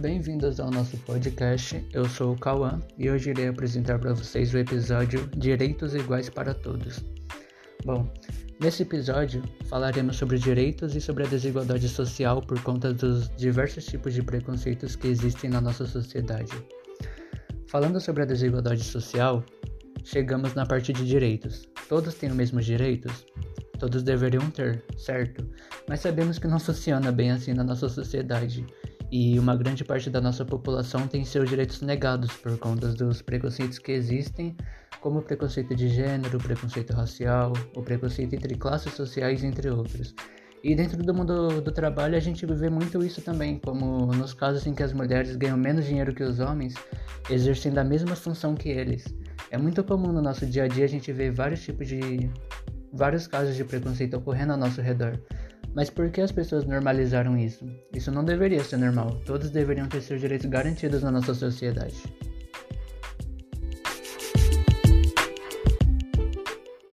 bem-vindos ao nosso podcast. Eu sou o Cauã e hoje irei apresentar para vocês o episódio Direitos Iguais para Todos. Bom, nesse episódio falaremos sobre direitos e sobre a desigualdade social por conta dos diversos tipos de preconceitos que existem na nossa sociedade. Falando sobre a desigualdade social, chegamos na parte de direitos. Todos têm os mesmos direitos? Todos deveriam ter, certo? Mas sabemos que não funciona bem assim na nossa sociedade e uma grande parte da nossa população tem seus direitos negados por conta dos preconceitos que existem, como o preconceito de gênero, o preconceito racial, o preconceito entre classes sociais, entre outros. E dentro do mundo do trabalho a gente vê muito isso também, como nos casos em que as mulheres ganham menos dinheiro que os homens, exercendo a mesma função que eles. É muito comum no nosso dia a dia a gente ver vários tipos de vários casos de preconceito ocorrendo ao nosso redor. Mas por que as pessoas normalizaram isso? Isso não deveria ser normal. Todos deveriam ter seus direitos garantidos na nossa sociedade.